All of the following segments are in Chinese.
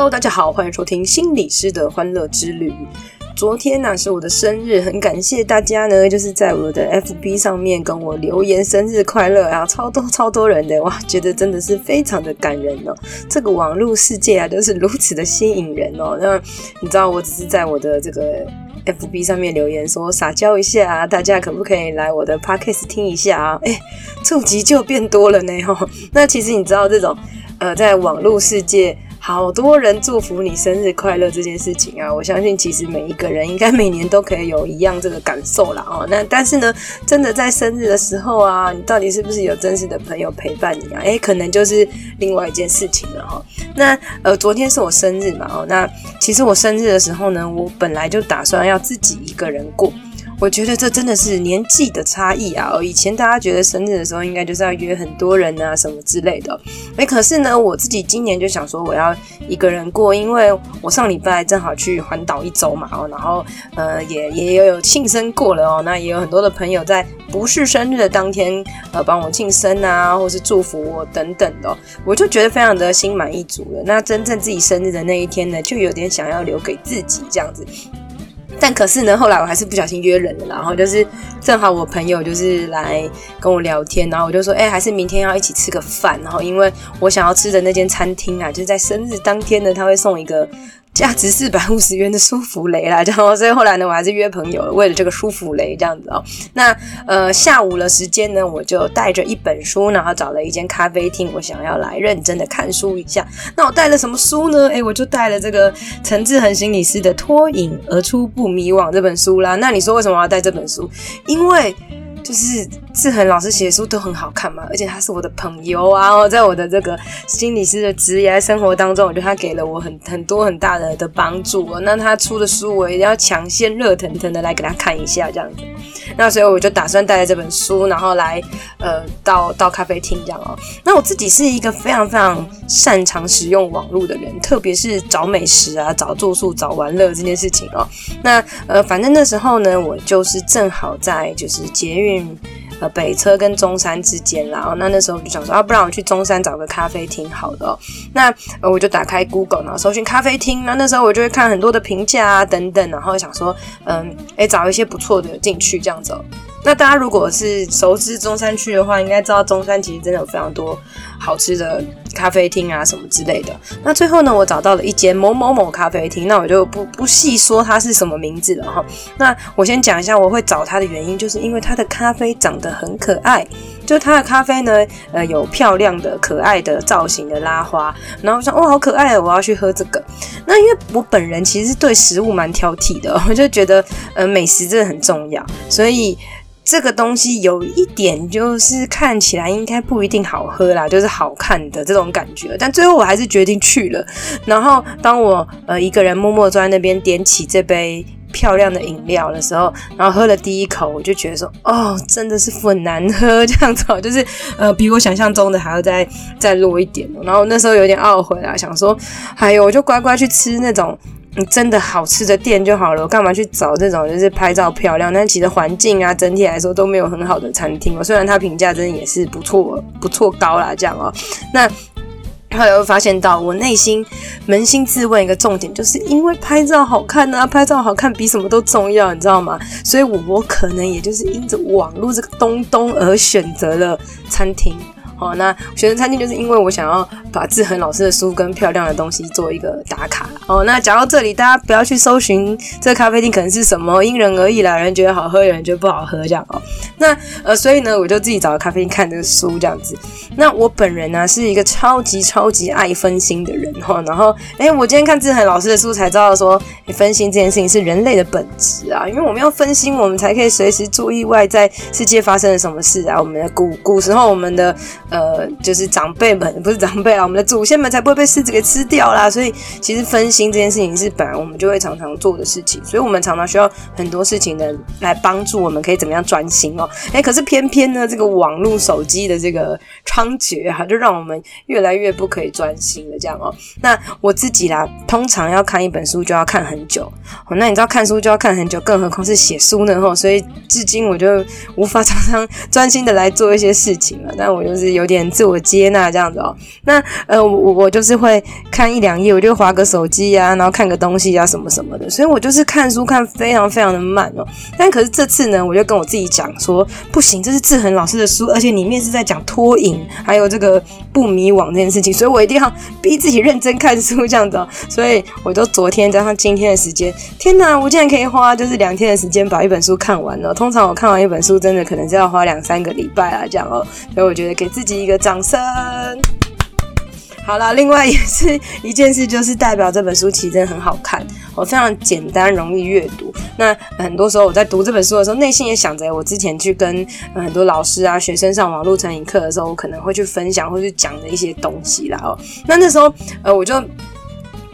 Hello，大家好，欢迎收听心理师的欢乐之旅。昨天呢、是我的生日，很感谢大家呢，就是在我的 FB 上面跟我留言生日快乐啊，超多超多人的哇，觉得真的是非常的感人哦。这个网络世界啊，都是如此的吸引人哦。那你知道，我只是在我的这个 FB 上面留言说撒娇一下啊，大家可不可以来我的 Podcast 听一下啊？哎，触及就变多了呢。吼，那其实你知道这种呃，在网络世界。好多人祝福你生日快乐这件事情啊，我相信其实每一个人应该每年都可以有一样这个感受啦哦。那但是呢，真的在生日的时候啊，你到底是不是有真实的朋友陪伴你啊？诶，可能就是另外一件事情了哈。那呃，昨天是我生日嘛哦，那其实我生日的时候呢，我本来就打算要自己一个人过。我觉得这真的是年纪的差异啊！以前大家觉得生日的时候应该就是要约很多人啊，什么之类的。诶，可是呢，我自己今年就想说我要一个人过，因为我上礼拜正好去环岛一周嘛，哦，然后呃也也有有庆生过了哦，那也有很多的朋友在不是生日的当天呃帮我庆生啊，或是祝福我等等的，我就觉得非常的心满意足了。那真正自己生日的那一天呢，就有点想要留给自己这样子。但可是呢，后来我还是不小心约人了，然后就是正好我朋友就是来跟我聊天，然后我就说，哎、还是明天要一起吃个饭，然后因为我想要吃的那间餐厅啊，就是在生日当天呢，他会送一个。价值四百五十元的舒芙蕾啦，这样，所以后来呢，我还是约朋友，为了这个舒芙蕾这样子哦。那呃，下午的时间呢，我就带着一本书，然后找了一间咖啡厅，我想要来认真的看书一下。那我带了什么书呢？诶，我就带了这个陈志恒心理师的《脱颖而出不迷惘》这本书啦。那你说为什么要带这本书？因为。就是志恒老师写的书都很好看嘛，而且他是我的朋友啊，在我的这个心理师的职业生活当中，我觉得他给了我很很多很大的的帮助哦。那他出的书，我一定要抢先热腾腾的来给他看一下，这样子。那所以我就打算带着这本书，然后来呃到到咖啡厅这样哦。那我自己是一个非常非常擅长使用网络的人，特别是找美食啊、找住宿、找玩乐这件事情哦。那呃，反正那时候呢，我就是正好在就是捷运。呃，北车跟中山之间，然后那那时候我就想说，啊，不然我去中山找个咖啡厅好的。那，我就打开 Google，然后搜寻咖啡厅。那那时候我就会看很多的评价啊等等，然后想说，嗯，哎，找一些不错的进去这样子。那大家如果是熟知中山区的话，应该知道中山其实真的有非常多好吃的咖啡厅啊什么之类的。那最后呢，我找到了一间某某某咖啡厅，那我就不不细说它是什么名字了哈。那我先讲一下我会找它的原因，就是因为它的咖啡长得很可爱，就它的咖啡呢，呃，有漂亮的可爱的造型的拉花，然后我想哇，好可爱哦，我要去喝这个。那因为我本人其实对食物蛮挑剔的，我就觉得呃美食真的很重要，所以。这个东西有一点就是看起来应该不一定好喝啦，就是好看的这种感觉。但最后我还是决定去了。然后当我呃一个人默默坐在那边点起这杯漂亮的饮料的时候，然后喝了第一口，我就觉得说，哦，真的是很难喝这样子，就是呃比我想象中的还要再再弱一点。然后那时候有点懊悔啦，想说，哎呦，我就乖乖去吃那种。你真的好吃的店就好了，我干嘛去找这种就是拍照漂亮，但其实环境啊整体来说都没有很好的餐厅哦。虽然它评价真的也是不错，不错高啦这样哦。那后来又发现到，我内心扪心自问一个重点，就是因为拍照好看啊，拍照好看比什么都重要，你知道吗？所以我可能也就是因着网络这个东东而选择了餐厅。哦，那选择餐厅就是因为我想要把志恒老师的书跟漂亮的东西做一个打卡。哦，那讲到这里，大家不要去搜寻这咖啡厅可能是什么，因人而异啦，有人觉得好喝，有人觉得不好喝，这样哦。那呃，所以呢，我就自己找个咖啡厅看这个书这样子。那我本人呢是一个超级超级爱分心的人哈。然后，诶，我今天看志恒老师的书才知道说，分心这件事情是人类的本质啊，因为我们要分心，我们才可以随时注意外在世界发生了什么事啊。我们的古古时候，我们的呃，就是长辈们不是长辈啊，我们的祖先们才不会被狮子给吃掉啦。所以其实分心这件事情是本来我们就会常常做的事情，所以我们常常需要很多事情的来帮助我们可以怎么样专心哦。哎，可是偏偏呢，这个网络手机的这个猖獗啊，就让我们越来越不可以专心了这样哦。那我自己啦，通常要看一本书就要看很久哦。那你知道看书就要看很久，更何况是写书呢？吼，所以至今我就无法常常专心的来做一些事情了。但我就是有有点自我接纳这样子哦。那呃，我我就是会看一两页，我就划个手机啊，然后看个东西啊什么什么的。所以我就是看书看非常非常的慢哦。但可是这次呢，我就跟我自己讲说，不行，这是志恒老师的书，而且里面是在讲脱瘾，还有这个不迷惘这件事情，所以我一定要逼自己认真看书这样子哦。所以我都昨天加上今天的时间，天哪，我竟然可以花就是两天的时间把一本书看完了。通常我看完一本书，真的可能是要花两三个礼拜啊这样哦。所以我觉得给自己一个掌声。好啦，另外也是一件事，就是代表这本书其实真的很好看，我非常简单容易阅读。那很多时候我在读这本书的时候，内心也想着我之前去跟很多老师啊、学生上网络成瘾课的时候，我可能会去分享或是讲的一些东西啦哦。那那时候呃，我就。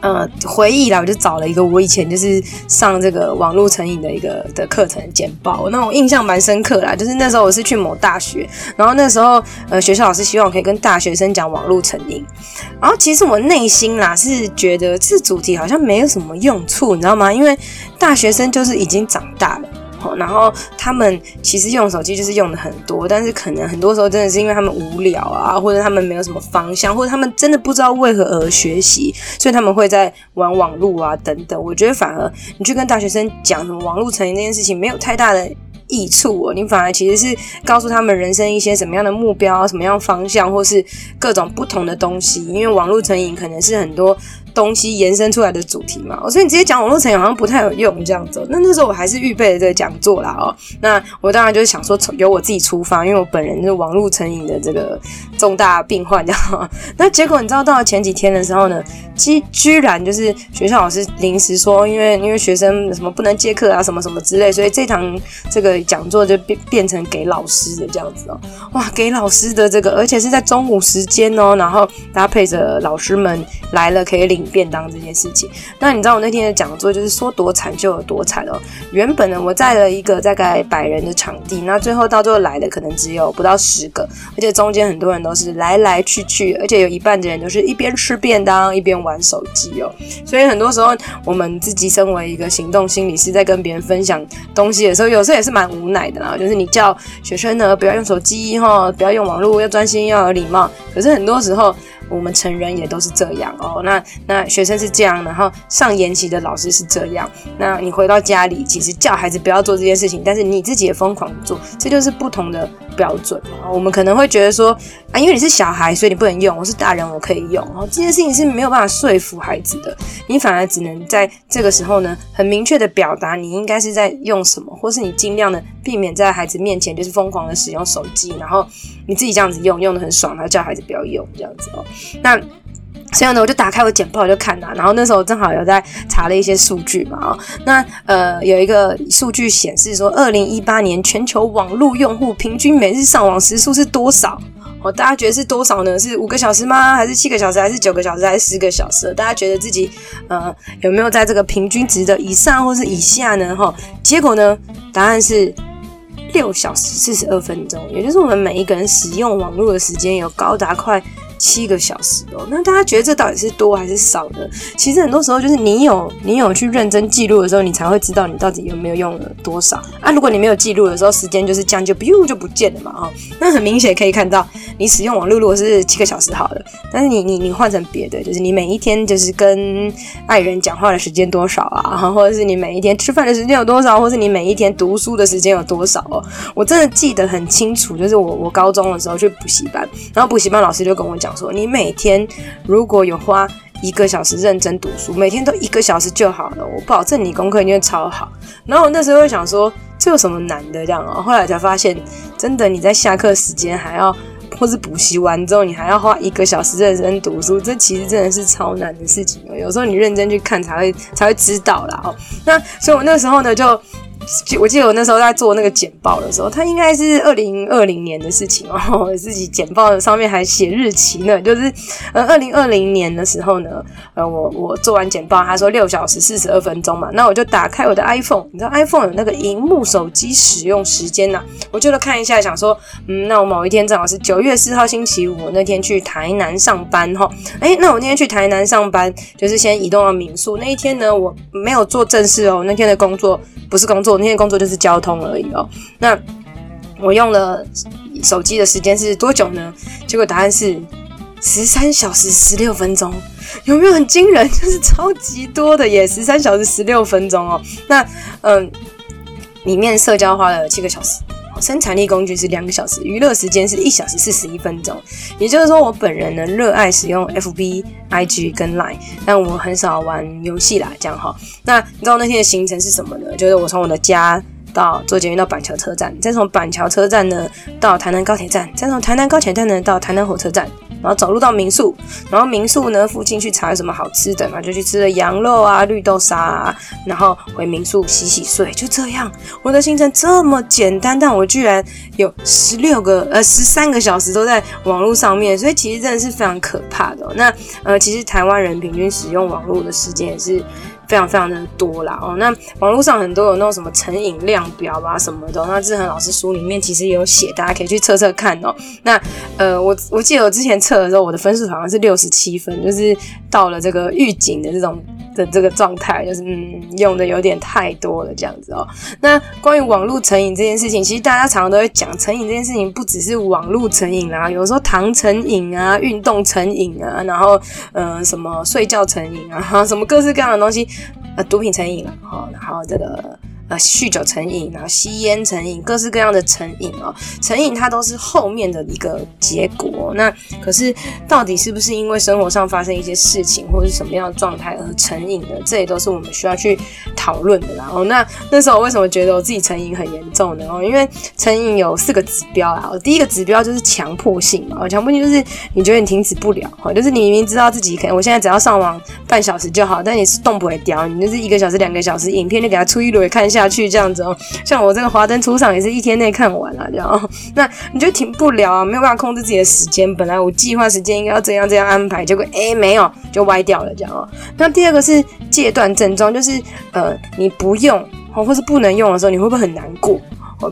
呃，回忆啦，我就找了一个我以前就是上这个网络成瘾的一个的课程简报，那我印象蛮深刻啦。就是那时候我是去某大学，然后那时候呃学校老师希望我可以跟大学生讲网络成瘾，然后其实我内心啦是觉得这主题好像没有什么用处，你知道吗？因为大学生就是已经长大了。然后他们其实用手机就是用的很多，但是可能很多时候真的是因为他们无聊啊，或者他们没有什么方向，或者他们真的不知道为何而学习，所以他们会在玩网络啊等等。我觉得反而你去跟大学生讲什么网络成瘾这件事情，没有太大的益处哦。你反而其实是告诉他们人生一些什么样的目标、什么样方向，或是各种不同的东西。因为网络成瘾可能是很多。东西延伸出来的主题嘛，所以你直接讲网络成瘾好像不太有用这样子。那那时候我还是预备了这个讲座啦哦。那我当然就是想说从由我自己出发，因为我本人是网络成瘾的这个重大病患这样。那结果你知道到了前几天的时候呢，居居然就是学校老师临时说，因为因为学生什么不能接课啊什么什么之类，所以这堂这个讲座就变变成给老师的这样子哦。哇，给老师的这个，而且是在中午时间哦，然后搭配着老师们来了可以领。便当这件事情，那你知道我那天的讲座就是说多惨就有多惨哦。原本呢，我在了一个大概百人的场地，那最后到最后来的可能只有不到十个，而且中间很多人都是来来去去，而且有一半的人都是一边吃便当一边玩手机哦。所以很多时候我们自己身为一个行动心理师，在跟别人分享东西的时候，有时候也是蛮无奈的啦。就是你叫学生呢不要用手机哈，不要用网络，要专心，要有礼貌。可是很多时候。我们成人也都是这样哦，那那那学生是这样，然后上研习的老师是这样，那你回到家里，其实叫孩子不要做这件事情，但是你自己也疯狂做，这就是不同的标准。我们可能会觉得说啊，因为你是小孩，所以你不能用，我是大人，我可以用。然后这件事情是没有办法说服孩子的，你反而只能在这个时候呢，很明确的表达你应该是在用什么，或是你尽量的避免在孩子面前就是疯狂的使用手机，然后你自己这样子用，用的很爽，然后叫孩子不要用这样子哦。那所以呢，我就打开我简报就看了，然后那时候正好有在查了一些数据嘛，哦，那呃有一个数据显示说，二零一八年全球网络用户平均每日上网时数是多少？哦，大家觉得是多少呢？是五个小时吗？还是七个小时？还是九个小时？还是十个小时？大家觉得自己呃有没有在这个平均值的以上或是以下呢？哈，结果呢，答案是六小时四十二分钟，也就是我们每一个人使用网络的时间有高达快。七个小时哦，那大家觉得这到底是多还是少呢？其实很多时候就是你有你有去认真记录的时候，你才会知道你到底有没有用了多少啊。如果你没有记录的时候，时间就是这样就咻就不见了嘛啊。那很明显可以看到，你使用网络如果是七个小时好了，但是你你你换成别的，就是你每一天就是跟爱人讲话的时间多少啊，或者是你每一天吃饭的时间有多少，或是你每一天读书的时间有多少哦。我真的记得很清楚，就是我我高中的时候去补习班，然后补习班老师就跟我讲。说你每天如果有花一个小时认真读书，每天都一个小时就好了，我保证你功课一定会超好。然后我那时候会想说，这有什么难的这样啊？后来才发现，真的你在下课时间还要，或是补习完之后你还要花一个小时认真读书，这其实真的是超难的事情。有时候你认真去看才会才会知道啦。哦，那所以我那时候呢就。我记得我那时候在做那个简报的时候，它应该是二零二零年的事情哦。我自己简报上面还写日期呢，就是呃二零二零年的时候呢，呃我我做完简报，他说六小时四十二分钟嘛，那我就打开我的 iPhone，你知道 iPhone 有那个荧幕手机使用时间呐、我就看一下，想说嗯，那我某一天正好是九月四号星期五，那天去台南上班哈，哎、那我那天去台南上班，就是先移动到民宿，那一天呢，我没有做正事哦，那天的工作不是工作。那天工作就是交通而已哦。那我用了手机的时间是多久呢？结果答案是十三小时十六分钟，有没有很惊人？就是超级多的耶！十三小时十六分钟哦。那嗯，里面社交花了七个小时，生产力工具是两个小时，娱乐时间是一小时四十一分钟。也就是说，我本人呢热爱使用 FB、IG 跟 Line，但我很少玩游戏啦，这样哈。那你知道那天的行程是什么呢？就是我从我的家到坐捷运到板桥车站，再从板桥车站呢到台南高铁站，再从台南高铁站呢到台南火车站。然后走路到民宿，然后民宿呢附近去查有什么好吃的，然后就去吃了羊肉啊、绿豆沙啊，然后回民宿洗洗睡，就这样。我的行程这么简单，但我居然有十六个呃十三个小时都在网络上面，所以其实真的是非常可怕的。那呃，其实台湾人平均使用网络的时间也是。非常非常的多啦哦，那网络上很多有那种什么成瘾量表啊什么的，那志恒老师书里面其实也有写，大家可以去测测看哦。那呃，我我记得我之前测的时候，我的分数好像是六十七分，就是到了这个预警的这种的这个状态，就是嗯用的有点太多了这样子哦。那关于网络成瘾这件事情，其实大家常常都会讲成瘾这件事情，不只是网络成瘾啦，有时候糖成瘾啊，运动成瘾啊，然后嗯什么睡觉成瘾啊，什么各式各样的东西。呃，毒品成瘾了，哈，然后这个。呃，酗酒成瘾，然后吸烟成瘾，各式各样的成瘾哦。成瘾它都是后面的一个结果。那可是到底是不是因为生活上发生一些事情，或者是什么样的状态而成瘾的？这也都是我们需要去讨论的。然后，那那时候我为什么觉得我自己成瘾很严重呢？哦，因为成瘾有四个指标啊。第一个指标就是强迫性嘛。强迫性就是你觉得你停止不了，哈，就是你明明知道自己可以，我现在只要上网半小时就好，但你是动不会掉，你就是一个小时、两个小时，影片就给他出一轮看。下去这样子哦，像我这个华灯初上也是一天内看完了，这样哦。那你就停不了啊，没有办法控制自己的时间。本来我计划时间应该要这样这样安排，结果哎没有，就歪掉了这样哦。那第二个是戒断症状，就是呃你不用或是不能用的时候，你会不会很难过？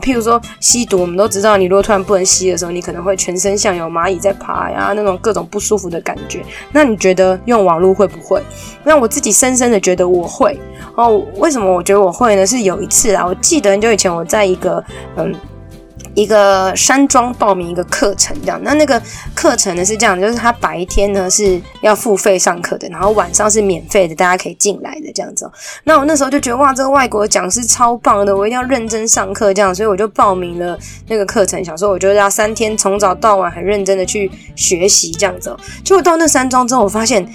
譬如说吸毒，我们都知道，你如果突然不能吸的时候，你可能会全身像有蚂蚁在爬呀，那种各种不舒服的感觉。那你觉得用网络会不会？那我自己深深的觉得我会。哦，为什么我觉得我会呢？是有一次啊，我记得很久以前我在一个嗯。一个山庄报名一个课程，这样，那那个课程呢是这样，就是他白天呢是要付费上课的，然后晚上是免费的，大家可以进来的这样子。那我那时候就觉得哇，这个外国讲师超棒的，我一定要认真上课这样，所以我就报名了那个课程，想说我就要三天从早到晚很认真的去学习这样子。结果到那山庄之后，我发现。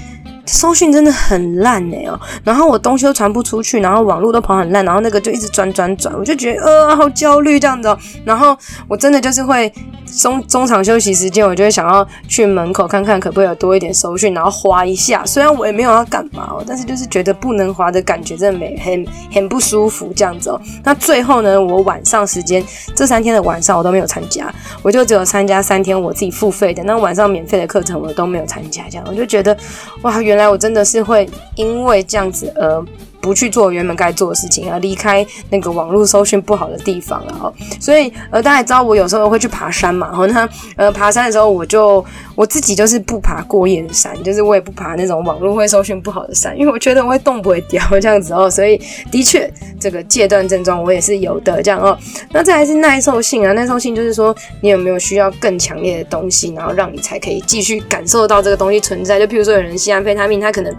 收讯真的很烂哎哦，然后我东西都传不出去，然后网络都跑很烂，然后那个就一直转转转，我就觉得呃好焦虑这样子哦，然后我真的就是会中中场休息时间，我就会想要去门口看看可不可以有多一点收讯，然后滑一下，虽然我也没有要干嘛哦，但是就是觉得不能滑的感觉真的没很很不舒服这样子哦。那最后呢，我晚上时间这三天的晚上我都没有参加，我就只有参加三天我自己付费的，那晚上免费的课程我都没有参加，这样我就觉得哇原来。我真的是会因为这样子而不去做原本该做的事情，而离开那个网络搜寻不好的地方了哈。所以呃，大家也知道我有时候会去爬山嘛，然后呢，呃，爬山的时候我就我自己就是不爬过夜的山，就是我也不爬那种网络会搜寻不好的山，因为我觉得我会动不会掉这样子哦。所以的确，这个戒断症状我也是有的这样哦。那再来是耐受性啊，耐受性就是说你有没有需要更强烈的东西，然后让你才可以继续感受到这个东西存在。就譬如说有人吸安非他命，他可能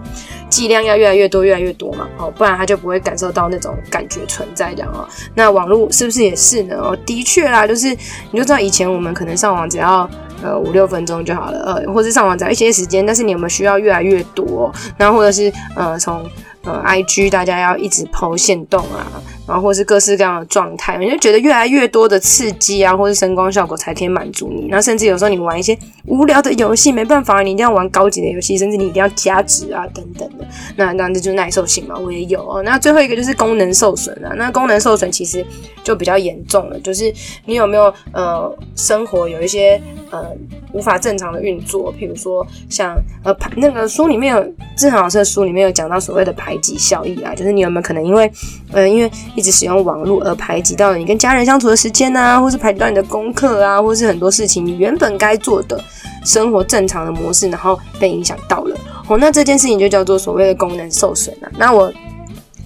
剂量要越来越多，越来越多嘛，哦。不然他就不会感受到那种感觉存在这样哦。那网络是不是也是呢？哦，的确啦，就是你就知道以前我们可能上网只要呃五六分钟就好了，呃，或是上网只要一些时间，但是你有没有需要越来越多？那或者是呃从呃 IG 大家要一直抛线动啊，然后或是各式各样的状态，你就觉得越来越多的刺激啊，或是声光效果才可以满足你。那甚至有时候你玩一些无聊的游戏，没办法，你一定要玩高级的游戏，甚至你一定要加值啊等等的。那那这就是耐受性嘛，我也有哦。那最后一个就是功能受损啊。那功能受损其实就比较严重了，就是你有没有呃生活有一些呃无法正常的运作，譬如说像呃排那个书里面有志恒老师的书里面有讲到所谓的排挤效益啊，就是你有没有可能因为呃因为一直使用网络而排挤到你跟家人相处的时间啊，或是排挤到你的功课啊，或是很多事情你原本该做的生活正常的模式，然后被影响到了哦，那这件事情就叫做所谓的功能受损啊。那我。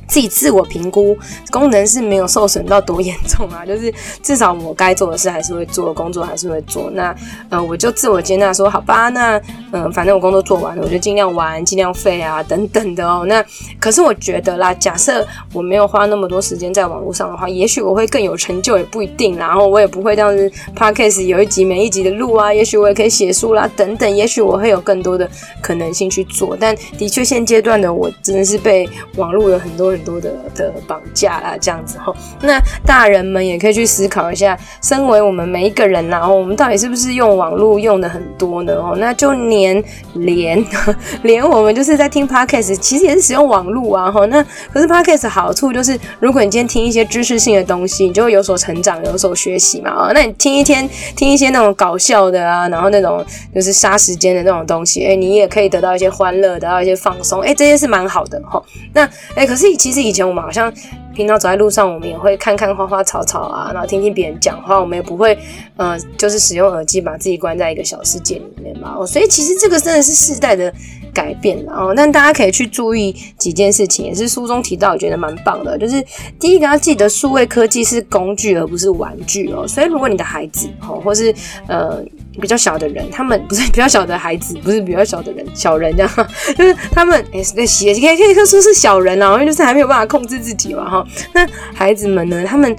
自己自我评估功能是没有受损到多严重啊，就是至少我该做的事还是会做，工作还是会做。那呃，我就自我接纳说，好吧，那嗯、反正我工作做完了，我就尽量玩，尽量废啊，等等的哦。那可是我觉得啦，假设我没有花那么多时间在网络上的话，也许我会更有成就，也不一定。然后我也不会这样子，Podcast 有一集没一集的录啊。也许我也可以写书啦，等等。也许我会有更多的可能性去做。但的确，现阶段的我真的是被网络有很多。很多的的绑架啦，这样子齁。那大人们也可以去思考一下，身为我们每一个人，然后我们到底是不是用网络用的很多呢？哦，那就连连 连我们就是在听 podcast，其实也是使用网络啊。齁，那可是 podcast 好处就是，如果你今天听一些知识性的东西，你就会有所成长，有所学习嘛。啊，那你听一天听一些那种搞笑的啊，然后那种就是杀时间的那种东西，哎，你也可以得到一些欢乐，得到一些放松，哎，这些是蛮好的齁。那哎，可是以。其实以前我们好像平常走在路上，我们也会看看花花草草啊，然后听听别人讲话，我们也不会呃，就是使用耳机把自己关在一个小世界里面嘛。哦，所以其实这个真的是世代的改变了哦。那大家可以去注意几件事情，也是书中提到，我觉得蛮棒的。就是第一个要记得，数位科技是工具而不是玩具哦。所以如果你的孩子哦，或是呃。比较小的人，他们不是比较小的孩子，不是比较小的人，小人这样，就是他们哎，那也可以可以说是小人啊，因为就是还没有办法控制自己嘛哈。那孩子们呢，他们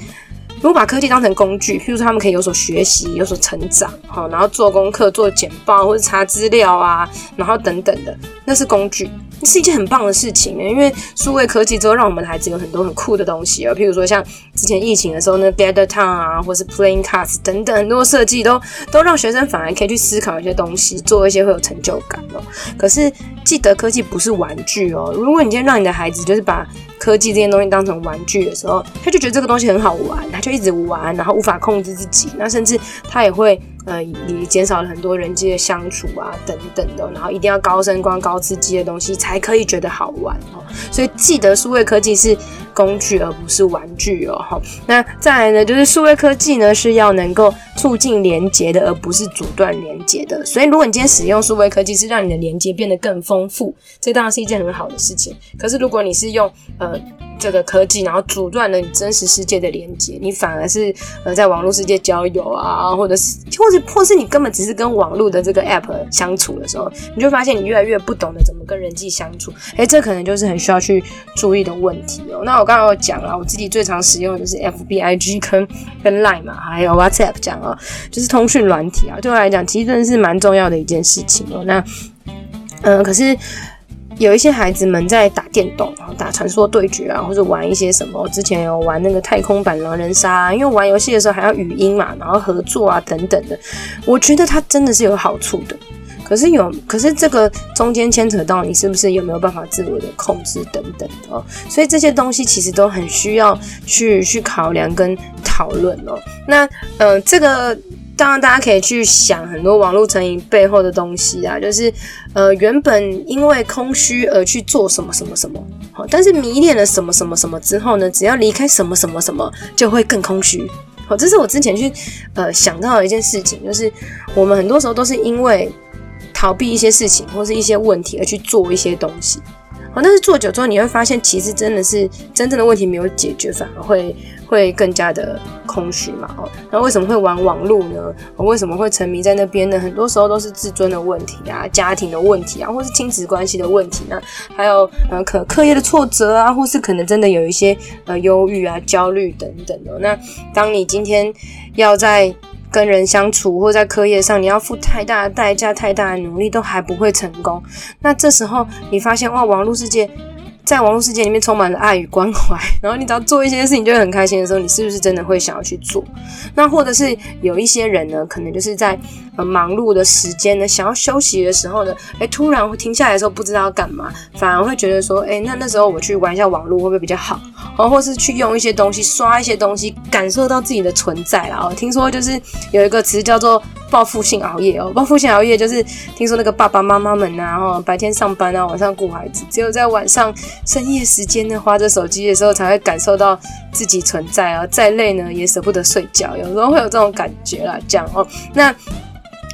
如果把科技当成工具，譬如说他们可以有所学习，有所成长，哈，然后做功课、做简报或者查资料啊，然后等等的，那是工具。是一件很棒的事情，因为数位科技之后，让我们的孩子有很多很酷的东西啊，譬如说像之前疫情的时候呢，Gather Town 啊，或是 Playing Cards 等等很多设计，都都让学生反而可以去思考一些东西，做一些会有成就感哦。可是记得科技不是玩具哦，如果你今天让你的孩子就是把科技这些东西当成玩具的时候，他就觉得这个东西很好玩，他就一直玩，然后无法控制自己，那甚至他也会。呃，也减少了很多人际的相处啊，等等的，然后一定要高声光、高刺激的东西才可以觉得好玩哦。所以记得，数位科技是工具而不是玩具哦。哈，那再来呢，就是数位科技呢是要能够促进连接的，而不是阻断连接的。所以，如果你今天使用数位科技是让你的连接变得更丰富，这当然是一件很好的事情。可是，如果你是用呃。这个科技，然后阻断了你真实世界的连接，你反而是呃在网络世界交友啊，或者是或者或是你根本只是跟网络的这个 app 相处的时候，你就发现你越来越不懂得怎么跟人际相处，诶，这可能就是很需要去注意的问题哦。那我刚刚有讲了，我自己最常使用的就是 FB、IG 跟跟 Line 嘛，还有 WhatsApp 讲哦，就是通讯软体啊，对我来讲其实真的是蛮重要的一件事情哦。那嗯、可是。有一些孩子们在打电动，打传说对决啊，或者玩一些什么。之前有玩那个太空版狼人杀啊，因为玩游戏的时候还要语音嘛，然后合作啊等等的。我觉得它真的是有好处的，可是有，可是这个中间牵扯到你是不是有没有办法自我的控制等等的哦。所以这些东西其实都很需要去去考量跟讨论哦。那呃，这个。当然，大家可以去想很多网络成瘾背后的东西啊，就是呃，原本因为空虚而去做什么什么什么，好，但是迷恋了什么什么什么之后呢，只要离开什么什么什么，就会更空虚。好，这是我之前去呃想到的一件事情，就是我们很多时候都是因为逃避一些事情或是一些问题而去做一些东西。但是做久之后，你会发现，其实真的是真正的问题没有解决，反而会会更加的空虚嘛。哦，那为什么会玩网络呢？为什么会沉迷在那边呢？很多时候都是自尊的问题啊，家庭的问题啊，或是亲子关系的问题呢，还有呃，可课业的挫折啊，或是可能真的有一些呃忧郁啊、焦虑等等的。那当你今天要在跟人相处，或在课业上，你要付太大的代价、太大的努力，都还不会成功。那这时候你发现哇，网络世界在网络世界里面充满了爱与关怀，然后你只要做一些事情就会很开心的时候，你是不是真的会想要去做？那或者是有一些人呢，可能就是在呃忙碌的时间呢，想要休息的时候呢，诶，突然会停下来的时候不知道要干嘛，反而会觉得说，诶，那那时候我去玩一下网络会不会比较好？哦，或是去用一些东西刷一些东西，感受到自己的存在啦。哦，听说就是有一个词叫做报复性熬夜哦，报复性熬夜就是听说那个爸爸妈妈们呐，哦，白天上班啊，晚上顾孩子，只有在晚上深夜时间呢，花着手机的时候才会感受到自己存在啊，再累呢也舍不得睡觉，有时候会有这种感觉啦，这样哦，那。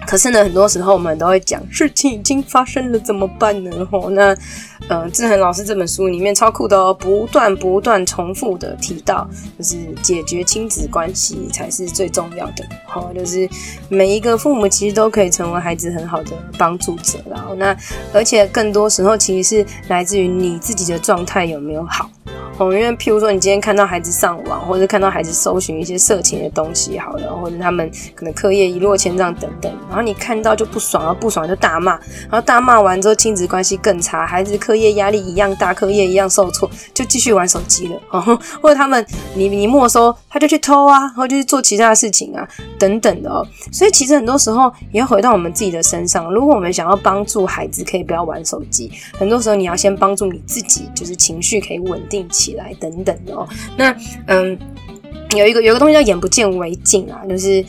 可是呢，很多时候我们都会讲，事情已经发生了怎么办呢？吼，那呃，志恒老师这本书里面超酷的哦，不断不断重复的提到，就是解决亲子关系才是最重要的。吼，就是每一个父母其实都可以成为孩子很好的帮助者。然后，那而且更多时候其实是来自于你自己的状态有没有好。哦，因为譬如说，你今天看到孩子上网，或者看到孩子搜寻一些色情的东西，好了，或者他们可能课业一落千丈等等，然后你看到就不爽，然后不爽就大骂，然后大骂完之后，亲子关系更差，孩子课业压力一样大，课业一样受挫，就继续玩手机了，哦，或者他们你你没收，他就去偷啊，然后就去做其他的事情啊，等等的哦。所以其实很多时候也要回到我们自己的身上，如果我们想要帮助孩子可以不要玩手机，很多时候你要先帮助你自己，就是情绪可以稳定起来。起来等等的哦，那嗯，有一个有一个东西叫眼不见为净啊，就是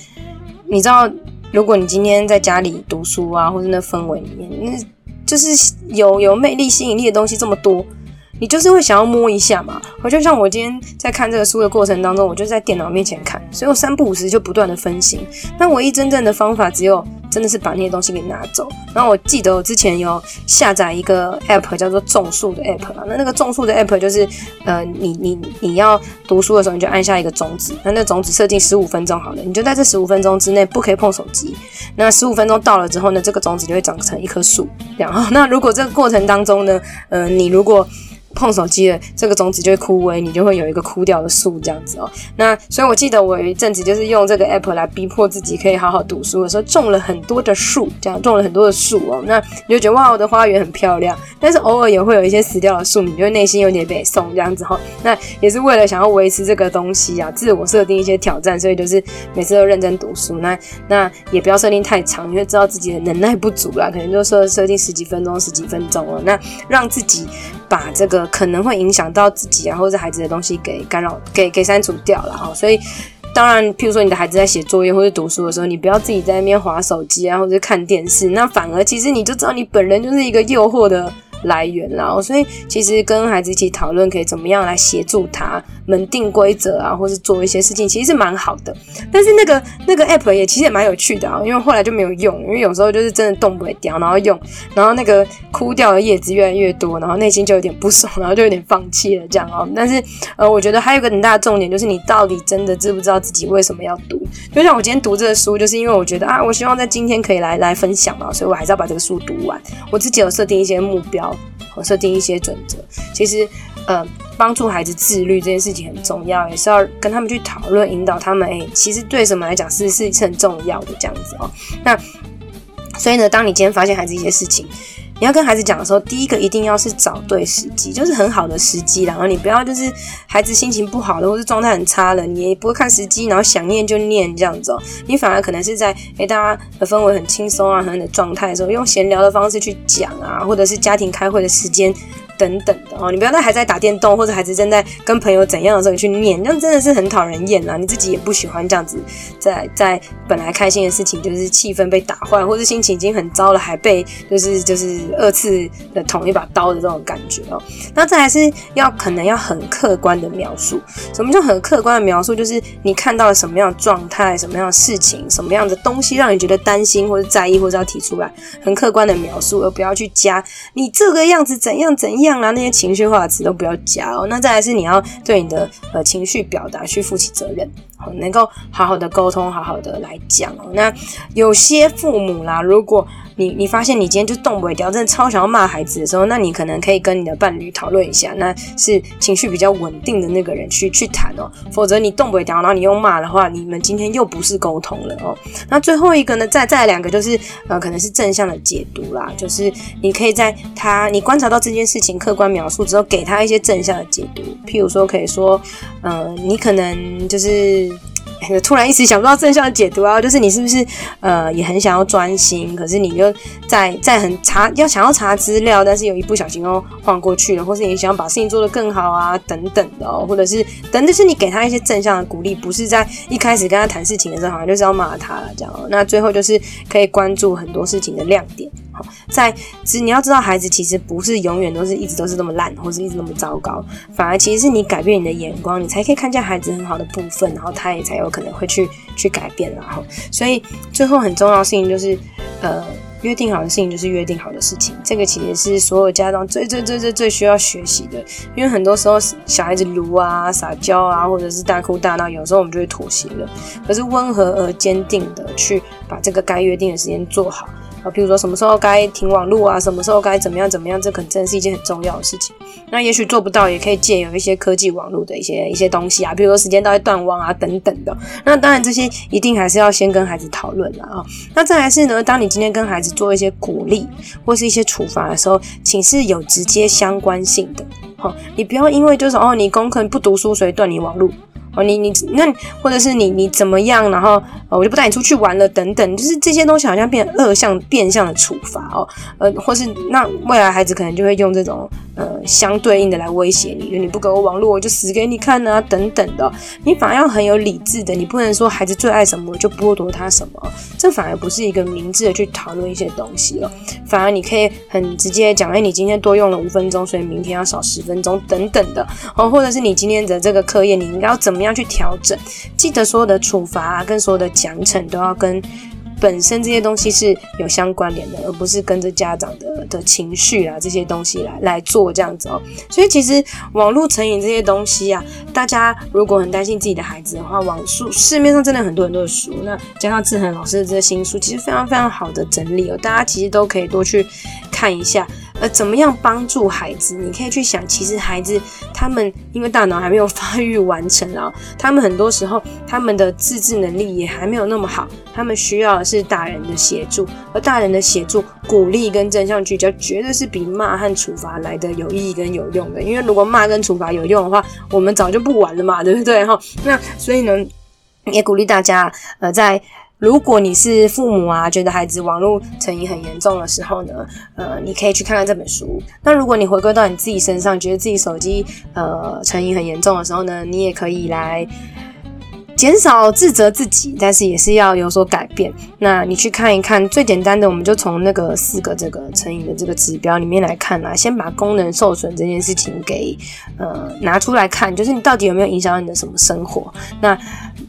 你知道，如果你今天在家里读书啊，或者那氛围里面，那就是有有魅力、吸引力的东西这么多，你就是会想要摸一下嘛。我就像我今天在看这个书的过程当中，我就在电脑面前看，所以我三不五时就不断的分心。那唯一真正的方法只有。真的是把那些东西给拿走。然后我记得我之前有下载一个 app 叫做种树的 app 啊，那那个种树的 app 就是，呃，你你你要读书的时候，你就按下一个种子，那那种子设定十五分钟好了，你就在这十五分钟之内不可以碰手机。那十五分钟到了之后呢，这个种子就会长成一棵树。然后，那如果这个过程当中呢，呃，你如果碰手机了，这个种子就会枯萎，你就会有一个枯掉的树这样子哦。那所以我记得我有一阵子就是用这个 app 来逼迫自己可以好好读书的时候，种了很多的树，这样种了很多的树哦。那你就觉得哇，我的花园很漂亮。但是偶尔也会有一些死掉的树，你就会内心有点被送这样子哈。那也是为了想要维持这个东西啊，自我设定一些挑战，所以就是每次都认真读书。那那也不要设定太长，你会知道自己的能耐不足啦，可能就设设定十几分钟、十几分钟了。那让自己把这个。可能会影响到自己啊，或者孩子的东西给干扰、给给删除掉了哈。所以，当然，譬如说你的孩子在写作业或者读书的时候，你不要自己在那边划手机啊，或者看电视，那反而其实你就知道你本人就是一个诱惑的来源啦。所以，其实跟孩子一起讨论可以怎么样来协助他。们定规则啊，或是做一些事情，其实是蛮好的。但是那个那个 app 也其实也蛮有趣的啊，因为后来就没有用，因为有时候就是真的动不了掉，然后用，然后那个枯掉的叶子越来越多，然后内心就有点不爽，然后就有点放弃了这样哦。但是呃，我觉得还有一个很大的重点就是你到底真的知不知道自己为什么要读？就像我今天读这个书，就是因为我觉得啊，我希望在今天可以来来分享嘛，所以我还是要把这个书读完。我自己有设定一些目标，我设定一些准则。其实呃。帮助孩子自律这件事情很重要，也是要跟他们去讨论，引导他们。哎，其实对什么来讲是是很重要的这样子哦。那所以呢，当你今天发现孩子一些事情，你要跟孩子讲的时候，第一个一定要是找对时机，就是很好的时机。然后你不要就是孩子心情不好了，或是状态很差了，你也不会看时机，然后想念就念这样子哦。你反而可能是在哎大家的氛围很轻松啊，很的状态的时候，用闲聊的方式去讲啊，或者是家庭开会的时间。等等的哦，你不要在还在打电动或者孩子正在跟朋友怎样的时候你去念，那真的是很讨人厌啊！你自己也不喜欢这样子在，在在本来开心的事情就是气氛被打坏，或者心情已经很糟了，还被就是就是二次的捅一把刀的这种感觉哦。那这还是要可能要很客观的描述，什么叫很客观的描述？就是你看到了什么样的状态，什么样的事情，什么样的东西让你觉得担心或者在意，或者要提出来，很客观的描述，而不要去加你这个样子怎样怎样。样啊，那些情绪化的词都不要加哦。那再来是你要对你的呃情绪表达去负起责任，好，能够好好的沟通，好好的来讲哦。那有些父母啦，如果你你发现你今天就动不了，真的超想要骂孩子的时候，那你可能可以跟你的伴侣讨论一下，那是情绪比较稳定的那个人去去谈哦。否则你动不了，然后你又骂的话，你们今天又不是沟通了哦。那最后一个呢，再再两个就是呃，可能是正向的解读啦，就是你可以在他你观察到这件事情客观描述之后，给他一些正向的解读，譬如说可以说，呃，你可能就是。突然一时想不到正向的解读啊，就是你是不是呃也很想要专心，可是你又在在很查要想要查资料，但是有一不小心又晃过去了，或是你想要把事情做得更好啊等等的哦，或者是等等是你给他一些正向的鼓励，不是在一开始跟他谈事情的时候好像就是要骂他了这样。那最后就是可以关注很多事情的亮点。好，在其实你要知道，孩子其实不是永远都是一直都是那么烂，或是一直那么糟糕，反而其实是你改变你的眼光，你才可以看见孩子很好的部分，然后他也才有可能会去去改变，然后，所以最后很重要的事情就是，呃，约定好的事情就是约定好的事情，这个其实是所有家长最最最最最需要学习的，因为很多时候小孩子撸啊、撒娇啊，或者是大哭大闹，有时候我们就会妥协了，可是温和而坚定的去把这个该约定的时间做好。啊，比如说什么时候该停网络啊，什么时候该怎么样怎么样，这可能真的是一件很重要的事情。那也许做不到，也可以借由一些科技网络的一些一些东西啊，比如说时间到底断网啊等等的。那当然这些一定还是要先跟孩子讨论了啊。那再来是呢，当你今天跟孩子做一些鼓励或是一些处罚的时候，请是有直接相关性的。好，你不要因为就是哦，你功课不读书，所以断你网络。哦，你你那或者是你你怎么样，然后呃我就不带你出去玩了等等，就是这些东西好像变恶向变相的处罚哦，呃，或是那未来孩子可能就会用这种呃相对应的来威胁你，就你不给我网络，我就死给你看啊等等的。你反而要很有理智的，你不能说孩子最爱什么就剥夺他什么，这反而不是一个明智的去讨论一些东西了。反而你可以很直接讲，哎，你今天多用了五分钟，所以明天要少十分钟等等的哦，或者是你今天的这个课业你应该要怎么。怎样去调整？记得所有的处罚啊，跟所有的奖惩都要跟本身这些东西是有相关联的，而不是跟着家长的的情绪啊这些东西来来做这样子哦。所以其实网络成瘾这些东西啊，大家如果很担心自己的孩子的话，网书市面上真的很多很多的书，那加上志恒老师的这些新书，其实非常非常好的整理哦，大家其实都可以多去看一下。呃，怎么样帮助孩子？你可以去想，其实孩子他们因为大脑还没有发育完成啊，他们很多时候他们的自制能力也还没有那么好，他们需要的是大人的协助，而大人的协助、鼓励跟正向聚焦，绝对是比骂和处罚来的有意义跟有用的。因为如果骂跟处罚有用的话，我们早就不玩了嘛，对不对？哈，那所以呢，也鼓励大家，呃，在。如果你是父母啊，觉得孩子网络成瘾很严重的时候呢，呃，你可以去看看这本书。那如果你回归到你自己身上，觉得自己手机呃成瘾很严重的时候呢，你也可以来。减少自责自己，但是也是要有所改变。那你去看一看，最简单的，我们就从那个四个这个成瘾的这个指标里面来看啊。先把功能受损这件事情给呃拿出来看，就是你到底有没有影响到你的什么生活？那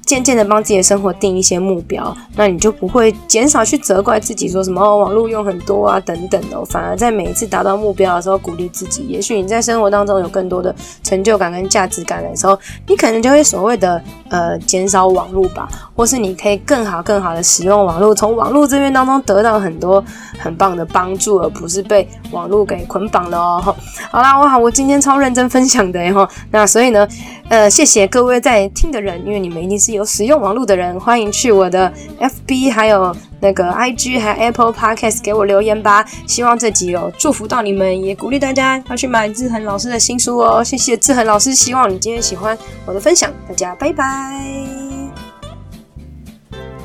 渐渐的帮自己的生活定一些目标，那你就不会减少去责怪自己，说什么哦，网络用很多啊等等的。反而在每一次达到目标的时候，鼓励自己。也许你在生活当中有更多的成就感跟价值感的时候，你可能就会所谓的呃。减少网络吧，或是你可以更好、更好的使用网络，从网络这边当中得到很多很棒的帮助，而不是被网络给捆绑了哦。好啦，我好，我今天超认真分享的哈。那所以呢，呃，谢谢各位在听的人，因为你们一定是有使用网络的人，欢迎去我的 FB 还有那个 IG 还有 Apple Podcast 给我留言吧。希望这集有祝福到你们，也鼓励大家要去买志恒老师的新书哦。谢谢志恒老师，希望你今天喜欢我的分享，大家拜拜。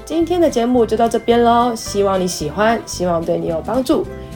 今天的节目就到这边喽，希望你喜欢，希望对你有帮助，